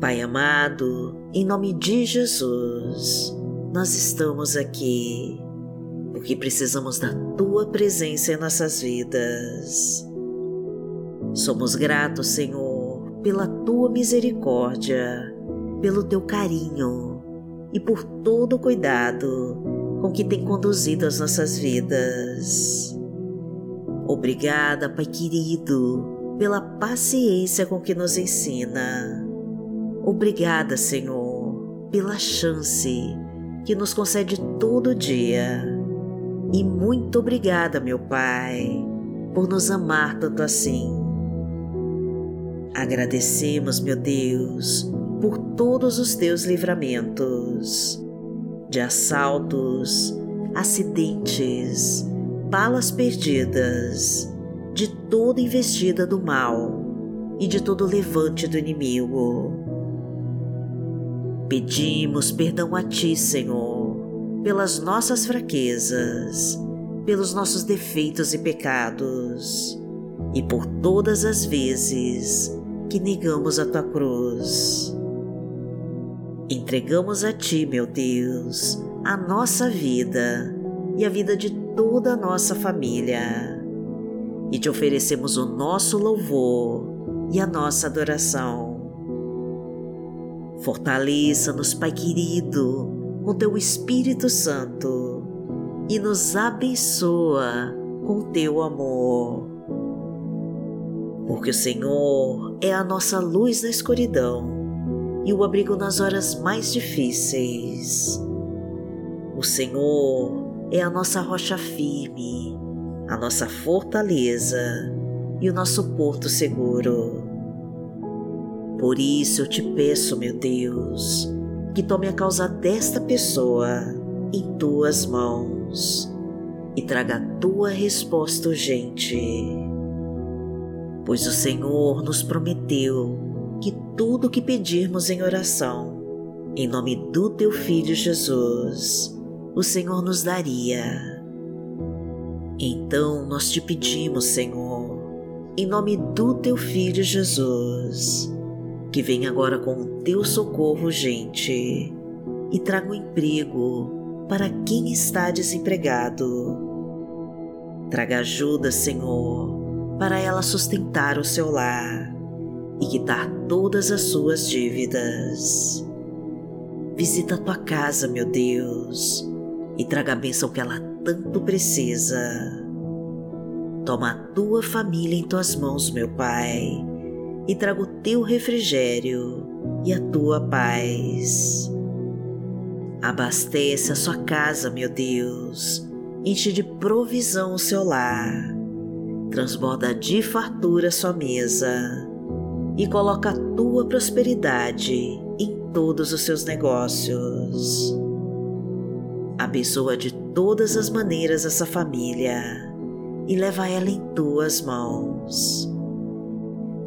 Pai amado, em nome de Jesus, nós estamos aqui porque precisamos da Tua presença em nossas vidas. Somos gratos, Senhor, pela Tua misericórdia, pelo Teu carinho e por todo o cuidado com que tem conduzido as nossas vidas. Obrigada, Pai querido, pela paciência com que nos ensina. Obrigada, Senhor, pela chance que nos concede todo dia e muito obrigada, meu Pai, por nos amar tanto assim. Agradecemos, meu Deus, por todos os teus livramentos de assaltos, acidentes, balas perdidas, de toda investida do mal e de todo levante do inimigo. Pedimos perdão a Ti, Senhor pelas nossas fraquezas, pelos nossos defeitos e pecados, e por todas as vezes que negamos a tua cruz. Entregamos a ti, meu Deus, a nossa vida e a vida de toda a nossa família, e te oferecemos o nosso louvor e a nossa adoração. Fortaleça-nos, Pai querido, com teu Espírito Santo e nos abençoa com teu amor. Porque o Senhor é a nossa luz na escuridão e o abrigo nas horas mais difíceis. O Senhor é a nossa rocha firme, a nossa fortaleza e o nosso porto seguro. Por isso eu te peço, meu Deus, que tome a causa desta pessoa em tuas mãos e traga a tua resposta urgente. Pois o Senhor nos prometeu que tudo o que pedirmos em oração, em nome do teu Filho Jesus, o Senhor nos daria. Então nós te pedimos, Senhor, em nome do teu Filho Jesus, que venha agora com o teu socorro urgente e traga um emprego para quem está desempregado. Traga ajuda, Senhor, para ela sustentar o seu lar e quitar todas as suas dívidas. Visita a tua casa, meu Deus, e traga a bênção que ela tanto precisa. Toma a tua família em tuas mãos, meu Pai e traga o teu refrigério e a tua paz. Abastece a sua casa, meu Deus, enche de provisão o seu lar, transborda de fartura a sua mesa e coloca a tua prosperidade em todos os seus negócios. Abençoa de todas as maneiras essa família e leva ela em tuas mãos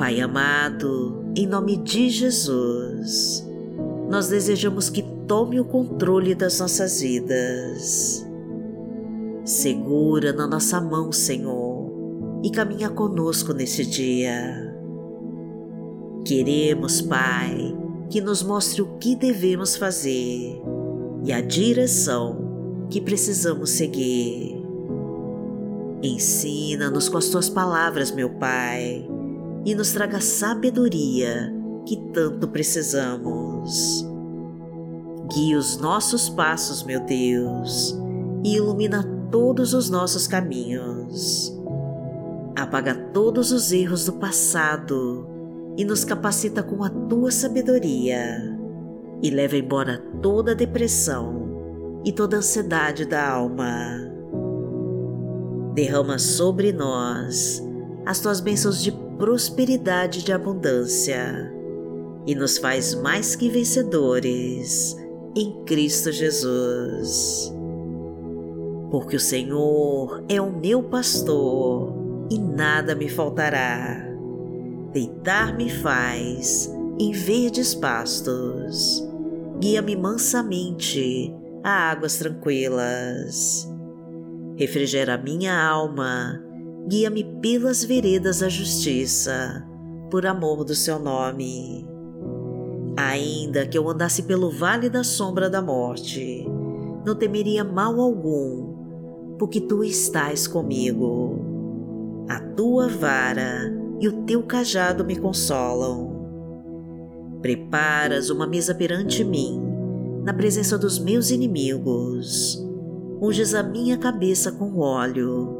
Pai amado, em nome de Jesus, nós desejamos que tome o controle das nossas vidas. Segura na nossa mão, Senhor, e caminha conosco nesse dia. Queremos, Pai, que nos mostre o que devemos fazer e a direção que precisamos seguir. Ensina-nos com as tuas palavras, meu Pai e nos traga sabedoria que tanto precisamos. Guia os nossos passos, meu Deus, e ilumina todos os nossos caminhos. Apaga todos os erros do passado e nos capacita com a tua sabedoria. E leva embora toda a depressão e toda a ansiedade da alma. Derrama sobre nós as tuas bênçãos de prosperidade de abundância e nos faz mais que vencedores em Cristo Jesus. Porque o Senhor é o meu pastor e nada me faltará. Deitar-me faz em verdes pastos, guia-me mansamente a águas tranquilas. Refrigera minha alma, guia-me pelas veredas da justiça, por amor do seu nome. Ainda que eu andasse pelo vale da sombra da morte, não temeria mal algum, porque tu estás comigo. A tua vara e o teu cajado me consolam. Preparas uma mesa perante mim, na presença dos meus inimigos. Unges a minha cabeça com óleo,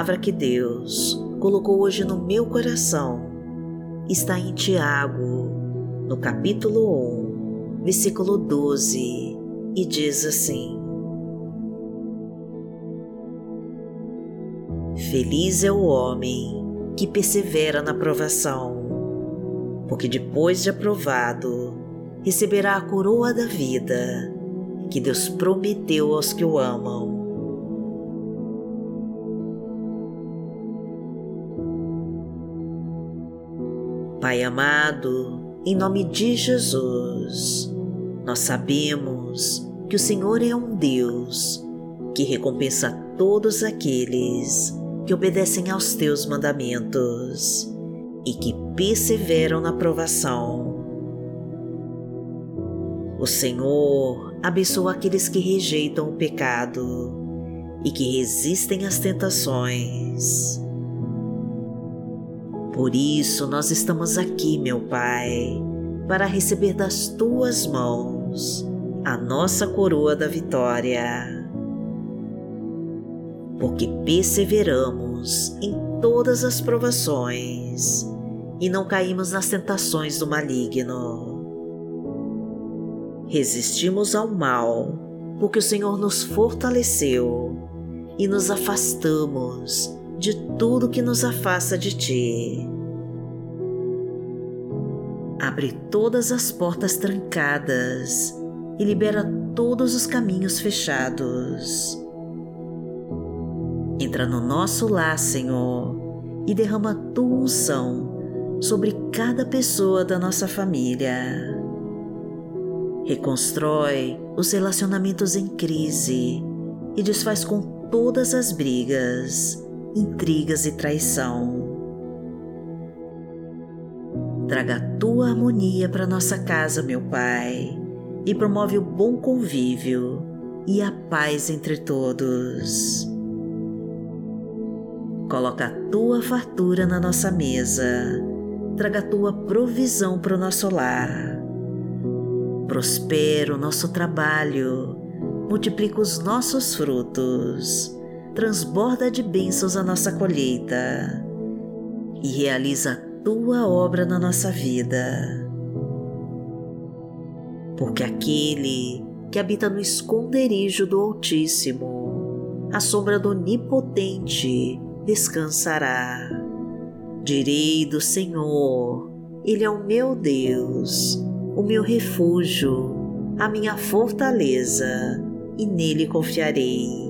Palavra que Deus colocou hoje no meu coração está em Tiago, no capítulo 1, versículo 12, e diz assim: Feliz é o homem que persevera na provação, porque depois de aprovado, receberá a coroa da vida que Deus prometeu aos que o amam. Pai amado, em nome de Jesus, nós sabemos que o Senhor é um Deus que recompensa todos aqueles que obedecem aos teus mandamentos e que perseveram na provação. O Senhor abençoa aqueles que rejeitam o pecado e que resistem às tentações. Por isso nós estamos aqui, meu Pai, para receber das tuas mãos a nossa coroa da vitória. Porque perseveramos em todas as provações e não caímos nas tentações do maligno. Resistimos ao mal, porque o Senhor nos fortaleceu e nos afastamos de tudo que nos afasta de ti. Abre todas as portas trancadas e libera todos os caminhos fechados. Entra no nosso lar, Senhor, e derrama tua unção sobre cada pessoa da nossa família. Reconstrói os relacionamentos em crise e desfaz com todas as brigas intrigas e traição. Traga a tua harmonia para nossa casa, meu Pai, e promove o bom convívio e a paz entre todos. Coloca a tua fartura na nossa mesa, traga a tua provisão para o nosso lar. Prospera o nosso trabalho, multiplica os nossos frutos transborda de bênçãos a nossa colheita e realiza a tua obra na nossa vida. Porque aquele que habita no esconderijo do Altíssimo, a sombra do Onipotente, descansará. Direi do Senhor, Ele é o meu Deus, o meu refúgio, a minha fortaleza, e nele confiarei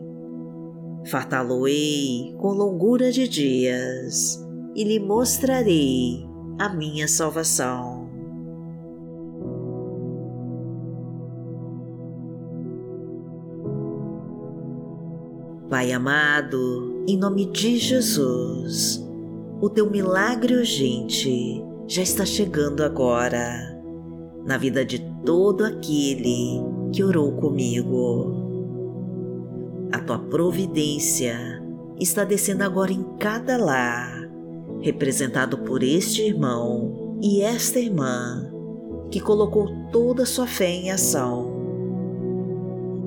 Fartá-lo-ei com longura de dias e lhe mostrarei a minha salvação. Pai amado, em nome de Jesus, o teu milagre urgente já está chegando agora na vida de todo aquele que orou comigo. A tua providência está descendo agora em cada lar, representado por este irmão e esta irmã que colocou toda a sua fé em ação.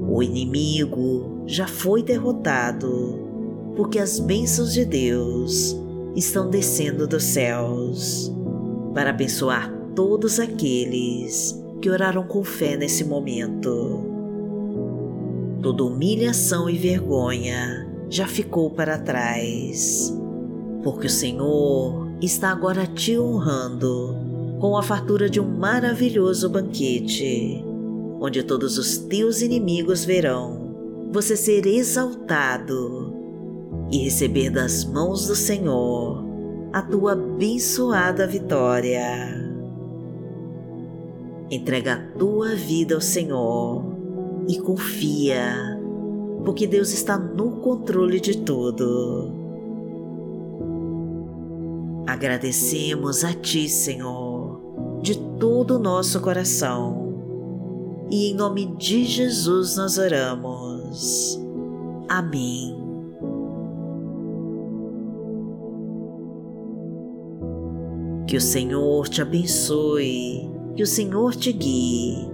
O inimigo já foi derrotado, porque as bênçãos de Deus estão descendo dos céus para abençoar todos aqueles que oraram com fé nesse momento. Toda humilhação e vergonha já ficou para trás, porque o Senhor está agora te honrando com a fartura de um maravilhoso banquete, onde todos os teus inimigos verão você ser exaltado e receber das mãos do Senhor a tua abençoada vitória. Entrega a tua vida ao Senhor e confia, porque Deus está no controle de tudo. Agradecemos a Ti, Senhor, de todo o nosso coração e em nome de Jesus nós oramos. Amém. Que o Senhor te abençoe, que o Senhor te guie